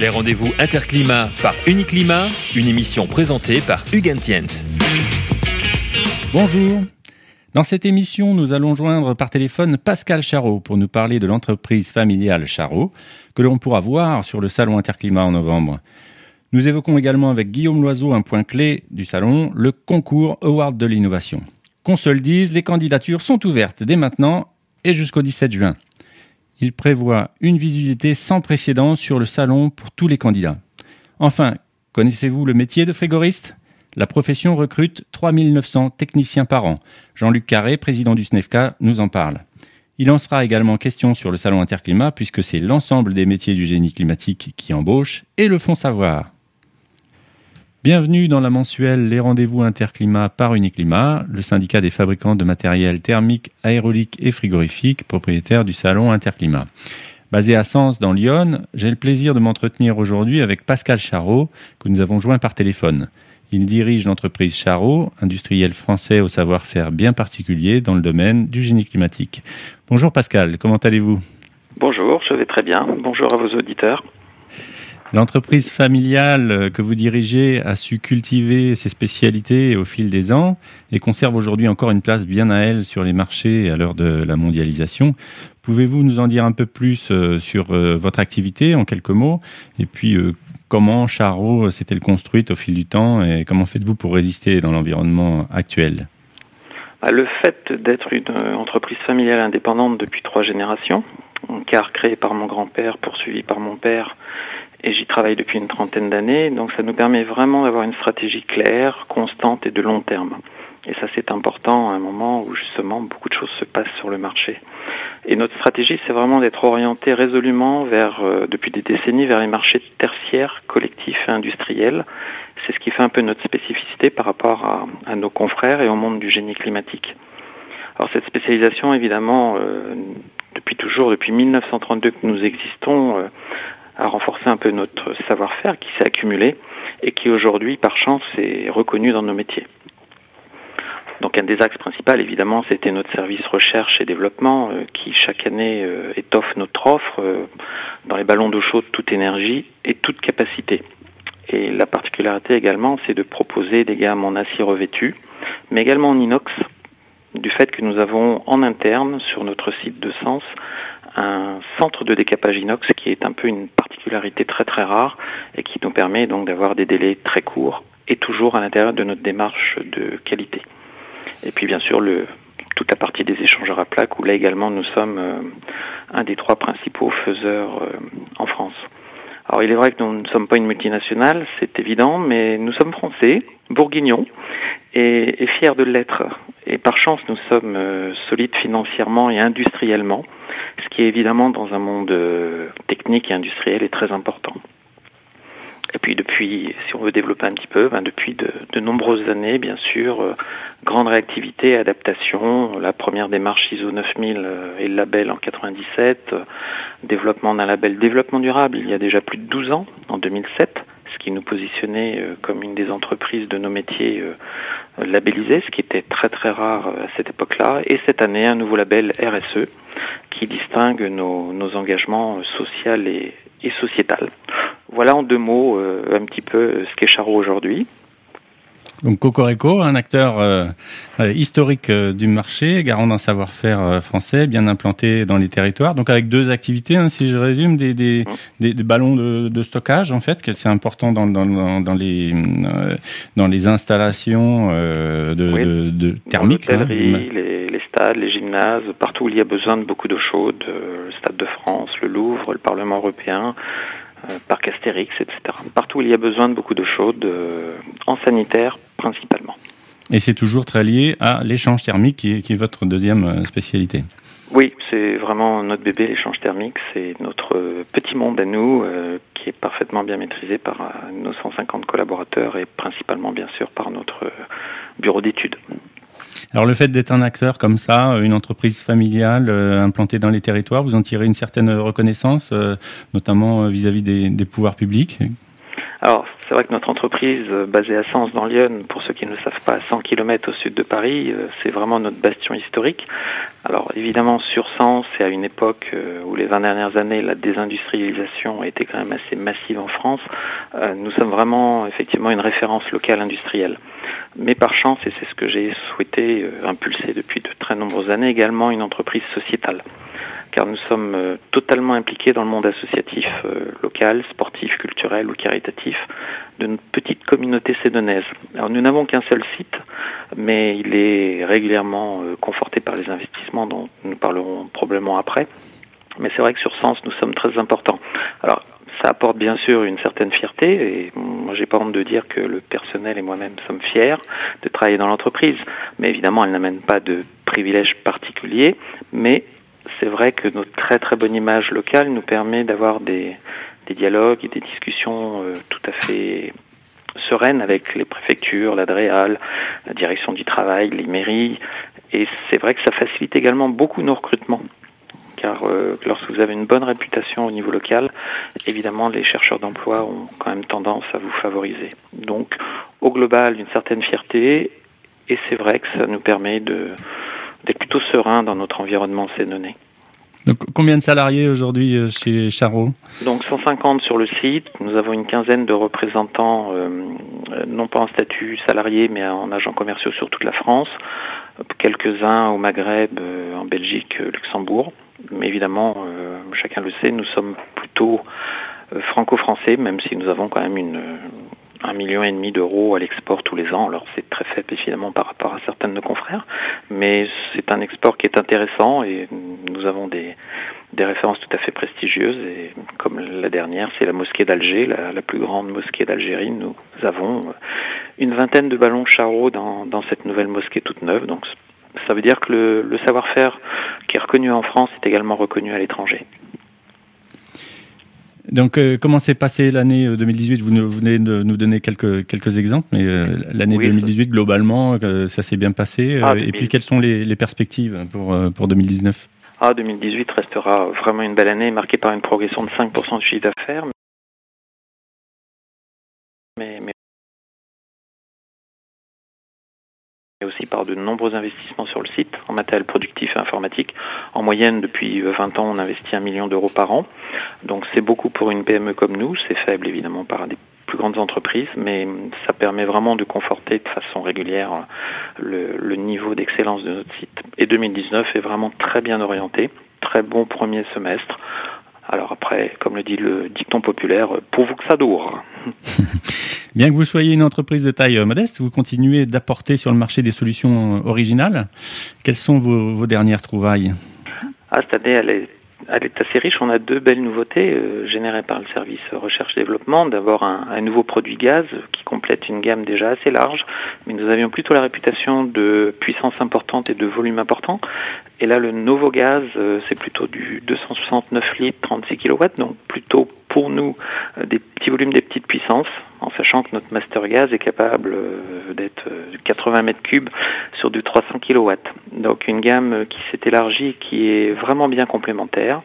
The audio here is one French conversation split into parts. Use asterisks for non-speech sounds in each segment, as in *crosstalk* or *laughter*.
Les rendez-vous Interclimat par Uniclimat, une émission présentée par Hugues Tiens. Bonjour. Dans cette émission, nous allons joindre par téléphone Pascal Charot pour nous parler de l'entreprise familiale Charot que l'on pourra voir sur le salon Interclimat en novembre. Nous évoquons également avec Guillaume Loiseau un point clé du salon, le concours Award de l'innovation. Qu'on se le dise, les candidatures sont ouvertes dès maintenant et jusqu'au 17 juin. Il prévoit une visibilité sans précédent sur le salon pour tous les candidats. Enfin, connaissez-vous le métier de frigoriste la profession recrute 3900 techniciens par an. Jean-Luc Carré, président du SNEFCA, nous en parle. Il en sera également question sur le salon Interclimat puisque c'est l'ensemble des métiers du génie climatique qui embauchent et le font savoir. Bienvenue dans la mensuelle Les rendez-vous Interclimat par Uniclimat, le syndicat des fabricants de matériel thermique, aérolique et frigorifique, propriétaire du salon Interclimat. Basé à Sens dans Lyon, j'ai le plaisir de m'entretenir aujourd'hui avec Pascal Charot, que nous avons joint par téléphone. Il dirige l'entreprise Charot, industriel français au savoir-faire bien particulier dans le domaine du génie climatique. Bonjour Pascal, comment allez-vous? Bonjour, je vais très bien. Bonjour à vos auditeurs. L'entreprise familiale que vous dirigez a su cultiver ses spécialités au fil des ans et conserve aujourd'hui encore une place bien à elle sur les marchés à l'heure de la mondialisation. Pouvez-vous nous en dire un peu plus euh, sur euh, votre activité en quelques mots? Et puis euh, Comment Charot s'est-elle construite au fil du temps et comment faites-vous pour résister dans l'environnement actuel? Bah, Le fait d'être une entreprise familiale indépendante depuis trois générations, car créée par mon grand-père, poursuivi par mon père, et j'y travaille depuis une trentaine d'années, donc ça nous permet vraiment d'avoir une stratégie claire, constante et de long terme. Et ça, c'est important à un moment où justement beaucoup de choses se passent sur le marché. Et notre stratégie, c'est vraiment d'être orienté résolument vers, euh, depuis des décennies, vers les marchés tertiaires, collectifs et industriels. C'est ce qui fait un peu notre spécificité par rapport à, à, nos confrères et au monde du génie climatique. Alors cette spécialisation, évidemment, euh, depuis toujours, depuis 1932 que nous existons, euh, a renforcé un peu notre savoir-faire qui s'est accumulé et qui aujourd'hui, par chance, est reconnu dans nos métiers. Donc un des axes principaux, évidemment, c'était notre service recherche et développement euh, qui chaque année euh, étoffe notre offre euh, dans les ballons d'eau chaude toute énergie et toute capacité. Et la particularité également, c'est de proposer des gammes en acier revêtu, mais également en inox, du fait que nous avons en interne sur notre site de Sens un centre de décapage inox qui est un peu une particularité très très rare et qui nous permet donc d'avoir des délais très courts et toujours à l'intérieur de notre démarche de qualité. Et puis bien sûr le, toute la partie des échangeurs à plaques où là également nous sommes euh, un des trois principaux faiseurs euh, en France. Alors il est vrai que nous ne sommes pas une multinationale, c'est évident, mais nous sommes français, bourguignons, et, et fiers de l'être. Et par chance, nous sommes euh, solides financièrement et industriellement, ce qui est évidemment dans un monde technique et industriel est très important. Et puis depuis, si on veut développer un petit peu, ben depuis de, nombreuses années, bien sûr, euh, grande réactivité, adaptation. La première démarche ISO 9000 euh, et le label en 97, euh, développement d'un label développement durable il y a déjà plus de 12 ans, en 2007, qui nous positionnait comme une des entreprises de nos métiers labellisés, ce qui était très très rare à cette époque-là. Et cette année, un nouveau label RSE qui distingue nos, engagements sociaux et, et sociétal. Voilà en deux mots euh, un petit peu euh, ce qu'est Charo aujourd'hui. Donc Cocorico, un acteur euh, euh historique euh, du marché, garant d'un savoir-faire français, bien implanté dans les territoires. Donc avec deux activités, hein, si je résume, des, des, des, des ballons de, de, stockage en fait, que c'est important dans, dans, dans, les dans les installations de, oui, de, de thermiques. Hein. Les, les, stades, les gymnases, partout où il y a besoin de beaucoup d'eau chaude, le Stade de France, le Louvre, le Parlement européen. Parc Astérix, etc. Partout où il y a besoin de beaucoup d'eau chaude, en sanitaire principalement. Et c'est toujours très lié à l'échange thermique qui est, qui est, votre deuxième euh, spécialité. Oui, c'est vraiment notre bébé, l'échange thermique. C'est notre petit monde à nous euh, qui est parfaitement bien maîtrisé par euh, nos 150 collaborateurs et principalement, bien sûr, par notre bureau d'études. Alors le fait d'être un acteur comme ça, une entreprise familiale euh, implantée dans les territoires, vous en tirez une certaine reconnaissance, euh, notamment vis-à-vis des, des, pouvoirs publics Alors, c'est vrai que notre entreprise, euh, basée à Sens dans Lyon, pour ceux qui ne le savent pas, à 100 km au sud de Paris, euh, c'est vraiment notre bastion historique. Alors, évidemment, sur Sens, c'est à une époque euh, où les 20 dernières années, la désindustrialisation a été quand même assez massive en France. Nous sommes vraiment, effectivement, une référence locale industrielle. Mais par chance, et c'est ce que j'ai souhaité impulser depuis de très nombreuses années, également une entreprise sociétale car nous sommes euh, totalement impliqués dans le monde associatif euh, local, sportif, culturel ou caritatif de notre petite communauté sédonaise. Alors nous n'avons qu'un seul site, mais il est régulièrement euh, conforté par les investissements dont nous parlerons probablement après. Mais c'est vrai que sur Sens, nous sommes très importants. Alors, ça apporte bien sûr une certaine fierté et moi j'ai pas honte de dire que le personnel et moi-même sommes fiers de travailler dans l'entreprise. Mais évidemment, elle n'amène pas de privilèges particuliers, mais c'est vrai que notre très très bonne image locale nous permet d'avoir des, dialogues et des discussions euh, tout à fait sereines avec les préfectures, l'ADREAL, la direction du travail, les mairies. Et c'est vrai que ça facilite également beaucoup nos recrutements. Car euh, lorsque vous avez une bonne réputation au niveau local, évidemment, les chercheurs d'emploi ont quand même tendance à vous favoriser. Donc, au global, une certaine fierté. Et c'est vrai que ça nous permet d'être plutôt serein dans notre environnement sénonais. Combien de salariés aujourd'hui euh, chez Charot Donc 150 sur le site. Nous avons une quinzaine de représentants, euh, non pas en statut salarié, mais en agents commerciaux sur toute la France. Quelques-uns au Maghreb, euh, en Belgique, Luxembourg. Mais évidemment, chacun le sait, nous sommes plutôt franco-français, même si nous avons quand même une, un million et demi d'euros à l'export tous les ans. Alors c'est très faible évidemment par rapport à certains de nos confrères, mais c'est un export qui est intéressant et nous avons des, des références tout à fait prestigieuses. Et comme la dernière, c'est la mosquée d'Alger, la, plus grande mosquée d'Algérie. Nous avons une vingtaine de ballons charreaux dans, dans cette nouvelle mosquée toute neuve. Donc ça veut dire que le, le savoir-faire qui est reconnu en France est également reconnu à l'étranger. Donc, euh, comment s'est passée l'année 2018 euh, Vous venez de nous donner quelques, quelques exemples, mais euh, l'année 2018, globalement, ça s'est bien passé. Ah, et puis, quelles sont les, les perspectives pour, pour 2019 ah, 2018 restera vraiment une belle année, marquée par une progression de 5% du chiffre d'affaires. Et aussi par de nombreux investissements sur le site en matériel productif et informatique. En moyenne, depuis 20 ans, on investit un million d'euros par an. Donc c'est beaucoup pour une PME comme nous. C'est faible évidemment par des plus grandes entreprises, mais ça permet vraiment de conforter de façon régulière le, le niveau d'excellence de notre site. Et 2019 est vraiment très bien orienté. Très bon premier semestre. Alors après, comme le dit le dicton populaire, pour vous que ça dure. *laughs* Bien que vous soyez une entreprise de taille modeste, vous continuez d'apporter sur le marché des solutions originales. Quelles sont vos, dernières trouvailles? Ah, Cette année, elle est assez riche. On a deux belles nouveautés euh, générées par le service recherche-développement. D'abord, un, nouveau produit gaz qui complète une gamme déjà assez large, mais nous avions plutôt la réputation de puissance importante et de volume important. Et là, le nouveau gaz, euh, c'est plutôt du 269 litres, 36 kW, donc plutôt pour nous euh, des petits volumes, des petites puissances, en sachant que notre master gaz est capable euh, d'être 80 mètres cubes sur du 300 kW. Donc une gamme qui s'est élargie, qui est vraiment bien complémentaire.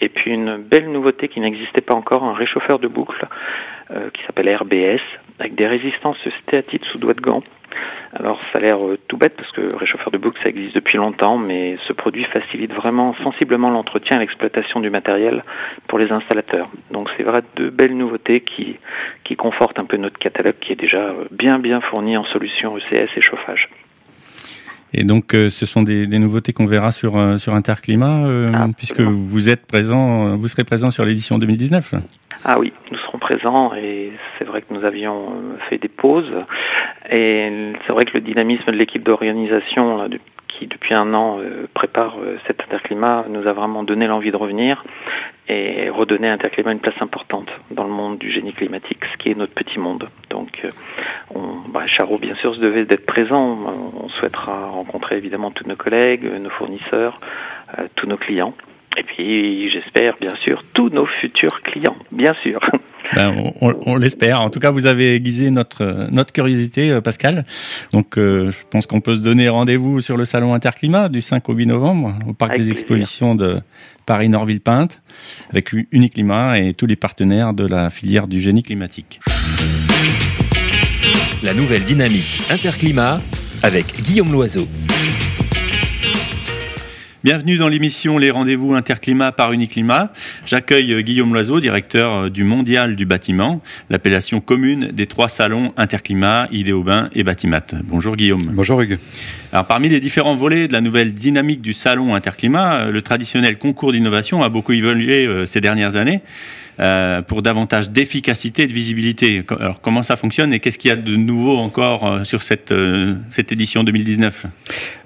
Et puis une belle nouveauté qui n'existait pas encore, un réchauffeur de boucle qui s'appelle RBS, avec des résistances stéatites sous doigt de gant alors ça a l'air euh, tout bête parce que réchauffeur de boucle ça existe depuis longtemps, mais ce produit facilite vraiment sensiblement l'entretien et l'exploitation du matériel pour les installateurs. Donc c'est vrai de belles nouveautés qui, qui confortent un peu notre catalogue qui est déjà euh, bien bien fourni en solutions ECS et chauffage. Et donc, euh, ce sont des, des nouveautés qu'on verra sur, sur Interclimat, puisque vous êtes présent, vous serez présent sur l'édition 2019. Ah oui, nous serons présents et c'est vrai que nous avions fait des pauses et c'est vrai que le dynamisme de l'équipe d'organisation qui depuis un an euh, prépare euh, cet interclimat nous a vraiment donné l'envie de revenir et redonner à Interclimat une place importante dans le monde du génie climatique, ce qui est notre petit monde. Donc, euh, on, bah, Charo, bien sûr, se devait d'être présent. On souhaitera rencontrer évidemment tous nos collègues, nos fournisseurs, tous nos clients. Et puis, j'espère, bien sûr, tous nos futurs clients, bien sûr. *laughs* Ben, on, l'espère. En tout cas, vous avez aiguisé notre, notre curiosité, euh, Pascal. Donc, euh, je pense qu'on peut se donner rendez-vous sur le salon Interclimat du 5 au 8 novembre au parc des expositions de Paris-Nord-Ville-Pinte avec Uniclimat et tous les partenaires de la filière du génie climatique. La nouvelle dynamique Interclimat avec Guillaume Loiseau. Bienvenue dans l'émission Les rendez-vous interclimat par Uniclimat. J'accueille euh, Guillaume Loiseau, directeur euh, du Mondial du bâtiment, l'appellation commune des trois salons Interclimat, Idéobain et Batimat. Bonjour Guillaume. Bonjour Hugues. Alors parmi les différents volets de la nouvelle dynamique du salon Interclimat, euh, le traditionnel concours d'innovation a beaucoup évolué ces dernières années. Euh, pour davantage d'efficacité et de visibilité. Alors comment ça fonctionne et qu'est-ce qu'il y a de nouveau encore euh, sur cette, euh, cette édition 2019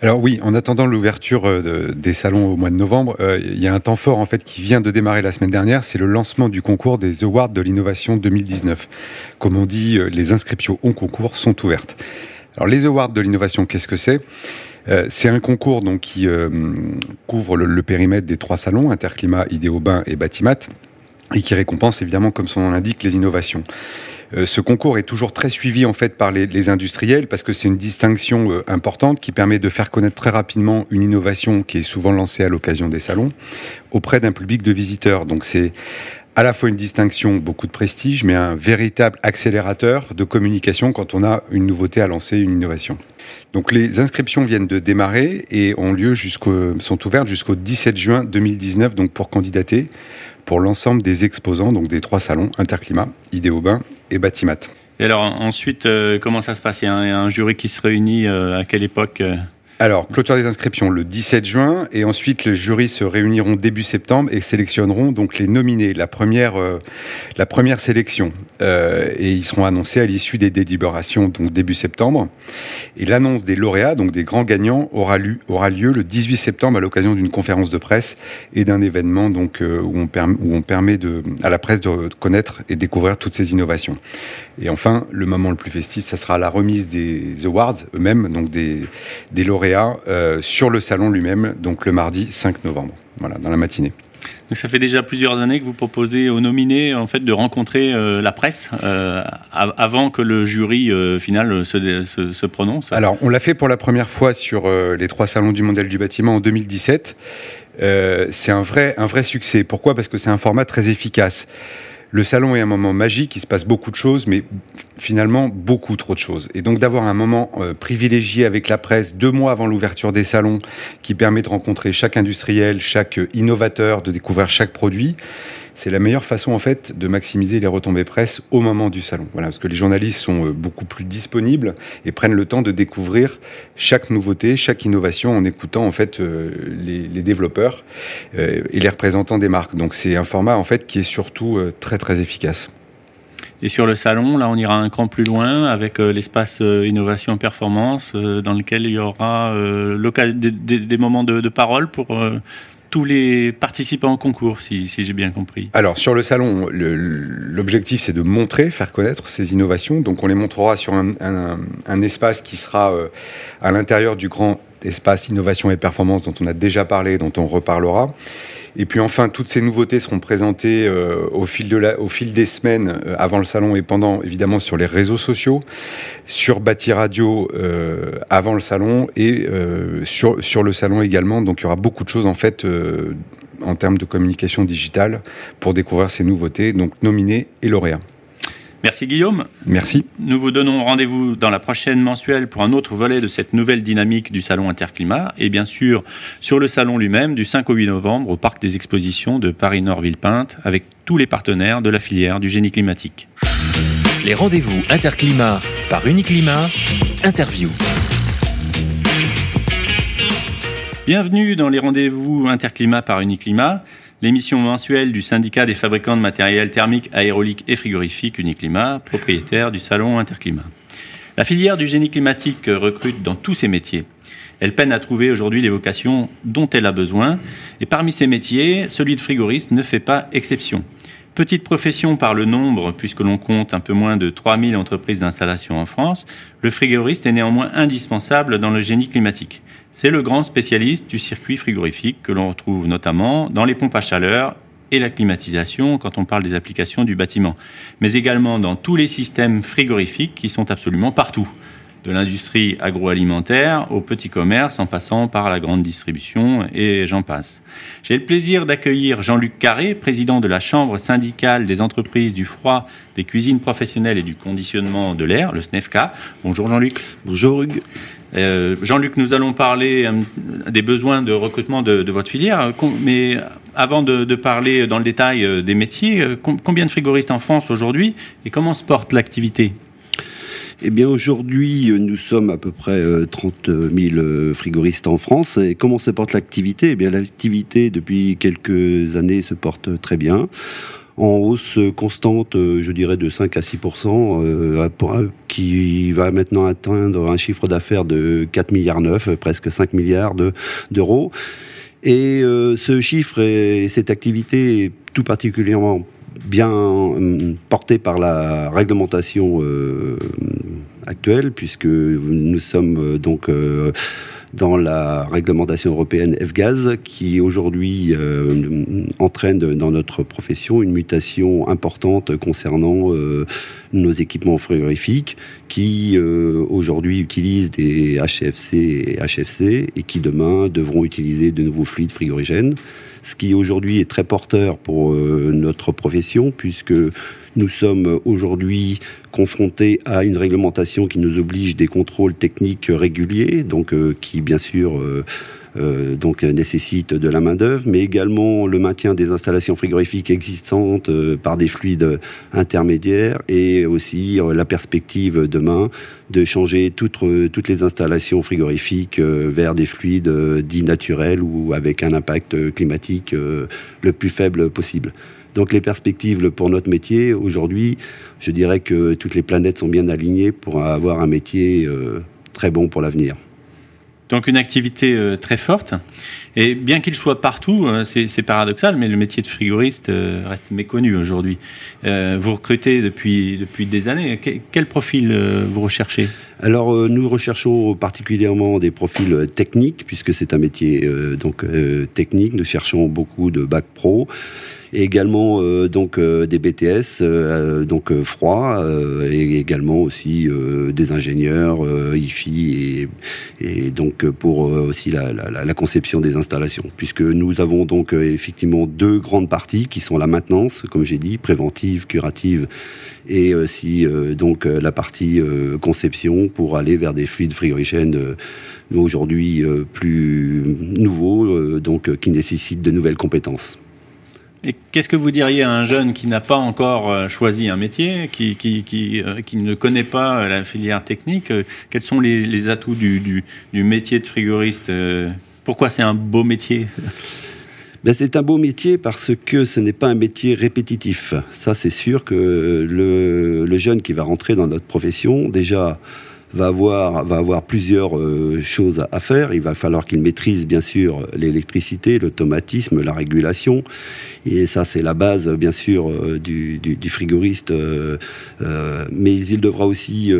Alors oui, en attendant l'ouverture des salons au mois de novembre, il y a un temps fort en fait qui vient de démarrer la semaine dernière, c'est le lancement du concours des Awards de l'innovation 2019. Comme on dit, les inscriptions au concours sont ouvertes. Alors les Awards de l'innovation, qu'est-ce que c'est? C'est un concours donc qui couvre le, périmètre des trois salons, Interclimat, Idéobain et Batimat et qui récompense évidemment, comme son nom l'indique, les innovations. Euh, ce concours est toujours très suivi en fait par les, industriels parce que c'est une distinction euh, importante qui permet de faire connaître très rapidement une innovation qui est souvent lancée à l'occasion des salons auprès d'un public de visiteurs. Donc c'est à la fois une distinction, beaucoup de prestige, mais un véritable accélérateur de communication quand on a une nouveauté à lancer, une innovation. Donc les inscriptions viennent de démarrer et ont lieu sont ouvertes jusqu'au 17 juin 2019 donc pour candidater pour l'ensemble des exposants, donc des trois salons, Interclimat, Idéobain et Batimat. Et alors ensuite, euh, comment ça se passe? Il y a un, jury qui se réunit euh, à quelle époque euh? Alors, clôture des inscriptions le 17 juin et ensuite les jurys se réuniront début septembre et sélectionneront donc les nominés, la première, euh, la première sélection. Euh, et ils seront annoncés à l'issue des délibérations donc début septembre. Et l'annonce des lauréats, donc des grands gagnants, aura, lieu, aura lieu le 18 septembre à l'occasion d'une conférence de presse et d'un événement donc euh, où, on permet, à la presse de connaître et découvrir toutes ces innovations. Et enfin, le moment le plus festif, ça sera la remise des awards eux-mêmes, donc des, des lauréats euh, sur le salon lui-même, donc le mardi 5 novembre, voilà, dans la matinée. Donc ça fait déjà plusieurs années que vous proposez aux nominés en fait de rencontrer euh, la presse euh, avant que le jury final se, se, prononce. Alors on l'a fait pour la première fois sur les trois salons du Mondial du bâtiment en 2017. c'est un vrai un vrai succès. Pourquoi? Parce que c'est un format très efficace. Le salon est un moment magique, il se passe beaucoup de choses, mais finalement beaucoup trop de choses. Et donc d'avoir un moment euh, privilégié avec la presse deux mois avant l'ouverture des salons, qui permet de rencontrer chaque industriel, chaque innovateur, de découvrir chaque produit, c'est la meilleure façon en fait de maximiser les retombées presse au moment du salon. Voilà, parce que les journalistes sont euh, beaucoup plus disponibles et prennent le temps de découvrir chaque nouveauté, chaque innovation en écoutant en fait euh, les, développeurs euh, et les représentants des marques. Donc c'est un format en fait qui est surtout très très efficace. Et sur le salon, là, on ira un cran plus loin avec l'espace innovation performance, dans lequel il y aura des, moments de, de parole pour tous les participants au concours, si, j'ai bien compris. Alors, sur le salon, l'objectif, c'est de montrer, faire connaître ces innovations. Donc, on les montrera sur un, espace qui sera euh, à l'intérieur du grand espace innovation et performance dont on a déjà parlé, dont on reparlera. Et puis enfin, toutes ces nouveautés seront présentées euh, au, fil des semaines euh, avant le salon et pendant, évidemment, sur les réseaux sociaux, sur Bâti Radio euh, avant le salon et sur, sur le salon également. Donc il y aura beaucoup de choses en fait en termes de communication digitale pour découvrir ces nouveautés, donc nominés et lauréats. Merci Guillaume. Merci. Nous vous donnons rendez-vous dans la prochaine mensuelle pour un autre volet de cette nouvelle dynamique du Salon Interclimat et bien sûr sur le salon lui-même du 5 au 8 novembre au Parc des Expositions de Paris-Nord-Villepinte avec tous les partenaires de la filière du génie climatique. Les rendez-vous Interclimat par Uniclimat, interview. Bienvenue dans les rendez-vous Interclimat par Uniclimat l'émission mensuelle du syndicat des fabricants de matériel thermique, aérolique et frigorifique Uniclimat, propriétaire du salon Interclimat. La filière du génie climatique recrute dans tous ses métiers. Elle peine à trouver aujourd'hui les vocations dont elle a besoin, et parmi ces métiers, celui de frigoriste ne fait pas exception. Petite profession par le nombre, puisque l'on compte un peu moins de 3000 entreprises d'installation en France, le frigoriste est néanmoins indispensable dans le génie climatique. C'est le grand spécialiste du circuit frigorifique que l'on retrouve notamment dans les pompes à chaleur et la climatisation quand on parle des applications du bâtiment, mais également dans tous les systèmes frigorifiques qui sont absolument partout de l'industrie agroalimentaire au petit commerce en passant par la grande distribution et j'en passe. J'ai le plaisir d'accueillir Jean-Luc Carré, président de la Chambre syndicale des entreprises du froid, des cuisines professionnelles et du conditionnement de l'air, le SNEFCA. Bonjour Jean-Luc. Bonjour Hugues. Euh, Jean-Luc, nous allons parler euh, des besoins de recrutement de, votre filière, mais avant de, parler dans le détail euh, des métiers, combien de frigoristes en France aujourd'hui et comment se porte l'activité? Eh bien, aujourd'hui, nous sommes à peu près 30 000 frigoristes en France. Et comment se porte l'activité? Eh bien, l'activité, depuis quelques années, se porte très bien en hausse constante, euh, je dirais de 5 à 6% euh, qui va maintenant atteindre un chiffre d'affaires de 4 milliards 9, presque 5 milliards d'euros. et euh, ce chiffre et cette activité est tout particulièrement bien portée par la réglementation actuelle, puisque nous sommes donc dans la réglementation européenne F-Gaz qui aujourd'hui euh, entraîne dans notre profession une mutation importante concernant euh, nos équipements frigorifiques qui euh, aujourd'hui utilisent des HFC et HFC et qui demain devront utiliser de nouveaux fluides frigorigènes ce qui aujourd'hui est très porteur pour notre profession puisque nous sommes aujourd'hui confrontés à une réglementation qui nous oblige des contrôles techniques réguliers, donc euh, qui bien sûr euh, euh, donc nécessite de la main d'œuvre, mais également le maintien des installations frigorifiques existantes par des fluides intermédiaires et aussi la perspective demain de changer toutes, les installations frigorifiques vers des fluides dits naturels ou avec un impact climatique le plus faible possible. Donc les perspectives pour notre métier, aujourd'hui, je dirais que toutes les planètes sont bien alignées pour avoir un métier euh, très bon pour l'avenir. Donc une activité euh, très forte. Et bien qu'il soit partout, euh, c'est paradoxal, mais le métier de frigoriste reste méconnu aujourd'hui. vous recrutez depuis, depuis des années. Quel profil vous recherchez? Alors nous recherchons particulièrement des profils techniques, puisque c'est un métier donc technique. Nous cherchons beaucoup de bac pro et également euh, donc euh, des BTS euh, donc froid et également aussi des ingénieurs IFI et, donc pour aussi la, la, conception des installations puisque nous avons donc effectivement deux grandes parties qui sont la maintenance comme j'ai dit préventive curative et aussi donc la partie conception pour aller vers des fluides frigorigènes aujourd'hui plus nouveaux donc qui nécessitent de nouvelles compétences. Et qu'est-ce que vous diriez à un jeune qui n'a pas encore euh, choisi un métier, qui, qui, qui, euh, ne connaît pas euh, la filière technique Quels sont les, atouts du, du, métier de frigoriste Pourquoi c'est un beau métier? Ben, c'est un beau métier parce que ce n'est pas un métier répétitif. Ça, c'est sûr que le, le jeune qui va rentrer dans notre profession, déjà, va avoir, va avoir plusieurs euh, choses à faire. Il va falloir qu'il maîtrise bien sûr l'électricité, l'automatisme, la régulation. Et ça, c'est la base, bien sûr, euh, du, du, du, frigoriste. Euh, mais il devra aussi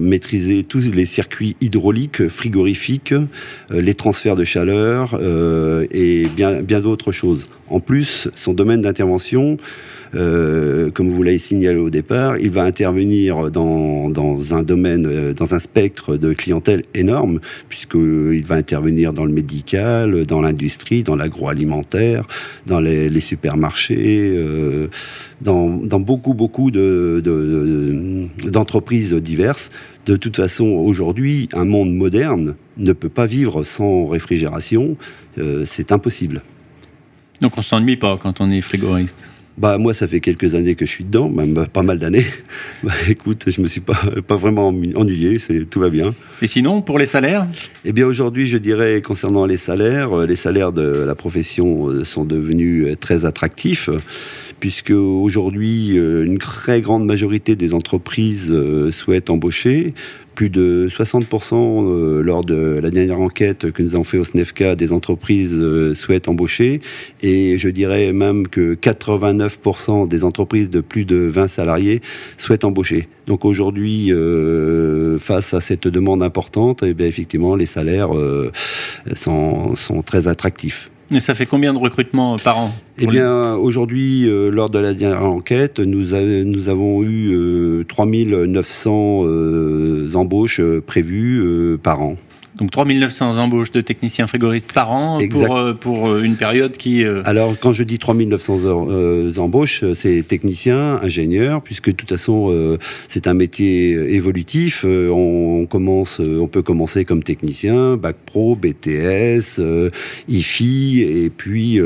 maîtriser tous les circuits hydrauliques, frigorifiques, les transferts de chaleur et bien, bien d'autres choses. En plus, son domaine d'intervention, euh, comme vous l'avez signalé au départ, il va intervenir dans, un domaine, euh, dans un spectre de clientèle énorme, puisqu'il va intervenir dans le médical, dans l'industrie, dans l'agroalimentaire, dans les, supermarchés, euh, dans, beaucoup, beaucoup d'entreprises de, de, diverses. De toute façon, aujourd'hui, un monde moderne ne peut pas vivre sans réfrigération. C'est impossible. Donc on s'ennuie pas quand on est frigoriste bah moi ça fait quelques années que je suis dedans, même pas mal d'années. *laughs* Bah écoute, je me suis pas pas vraiment ennuyé, c'est tout va bien. Et sinon pour les salaires? Eh bien aujourd'hui, je dirais concernant les salaires, euh, les salaires de la profession euh, sont devenus euh, très attractifs puisque aujourd'hui une très grande majorité des entreprises souhaitent embaucher plus de 60% euh, lors de la dernière enquête que nous avons fait au SNEFCA des entreprises euh, souhaitent embaucher et je dirais même que 89% des entreprises de plus de 20 salariés souhaitent embaucher. Donc aujourd'hui, euh, face à cette demande importante, eh effectivement, les salaires sont, très attractifs. Et ça fait combien de recrutements par an Eh bien, aujourd'hui, euh, lors de la dernière enquête, nous, nous avons eu 3900 embauches prévues par an. Donc 3900 embauches de techniciens frigoristes par an pour, euh, pour euh, une période qui... Euh, Alors quand je dis 3900 embauches, c'est techniciens, ingénieurs, puisque de toute façon c'est un métier évolutif. On, commence, on peut commencer comme technicien, bac pro, BTS, IFI, et puis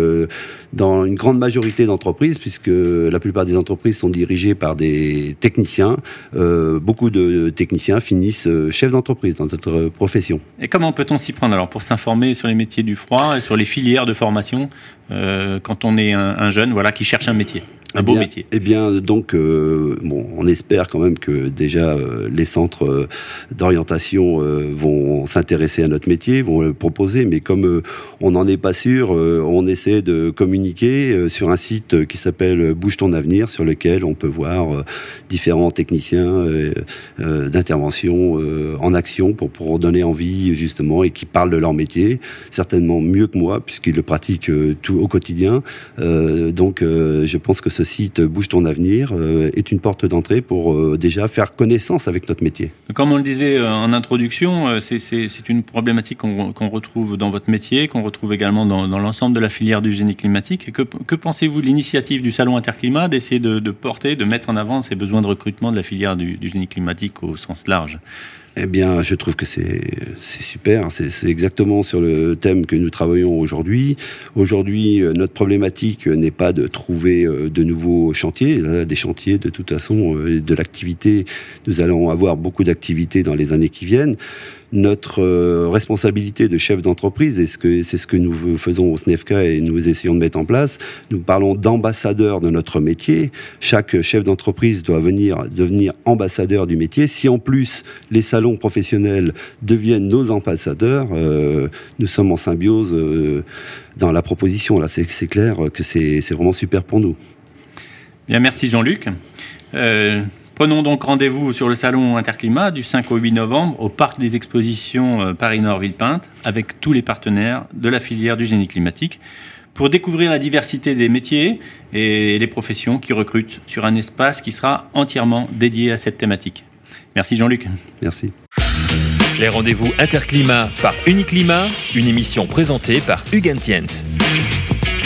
dans une grande majorité d'entreprises, puisque la plupart des entreprises sont dirigées par des techniciens, euh, beaucoup de techniciens finissent euh, chefs d'entreprise dans notre profession. Et comment peut-on s'y prendre alors pour s'informer sur les métiers du froid et sur les filières de formation euh, quand on est un, jeune voilà, qui cherche un métier? Un beau métier. Eh bien, donc, bon, on espère quand même que déjà les centres d'orientation vont s'intéresser à notre métier, vont le proposer, mais comme on n'en est pas sûr, on essaie de communiquer euh, sur un site euh, qui s'appelle Bouge ton avenir, sur lequel on peut voir euh, différents techniciens d'intervention en action pour, pour donner envie justement et qui parlent de leur métier, certainement mieux que moi puisqu'ils le pratiquent tout au quotidien. donc je pense que ce site Bouge ton avenir est une porte d'entrée pour déjà faire connaissance avec notre métier. Comme on le disait en introduction, c'est une problématique qu'on retrouve dans votre métier, qu'on retrouve également dans, l'ensemble de la filière du génie climatique que, pensez-vous de l'initiative du Salon Interclimat d'essayer de, porter, de mettre en avant ces besoins de recrutement de la filière du, génie climatique au sens large? Eh bien, je trouve que c'est super. C'est exactement sur le thème que nous travaillons aujourd'hui. Aujourd'hui, euh, notre problématique n'est pas de trouver euh, de nouveaux chantiers. des chantiers, de toute façon, euh, de l'activité. Nous allons avoir beaucoup d'activités dans les années qui viennent notre euh, responsabilité de chef d'entreprise, et c'est ce que nous faisons au SNEFCA et nous essayons de mettre en place, nous parlons d'ambassadeur de notre métier. Chaque chef d'entreprise doit venir devenir ambassadeur du métier. Si en plus les salons professionnels deviennent nos ambassadeurs, euh, nous sommes en symbiose euh, dans la proposition. Là, c'est clair que c'est vraiment super pour nous. Bien, merci Jean-Luc. Prenons donc rendez-vous sur le salon Interclimat du 5 au 8 novembre au parc des expositions euh, Paris-Nord Villepinte avec tous les partenaires de la filière du génie climatique pour découvrir la diversité des métiers et les professions qui recrutent sur un espace qui sera entièrement dédié à cette thématique. Merci Jean-Luc. Merci. Les rendez-vous Interclimat par Uniclimat, une émission présentée par Hugues Tiens.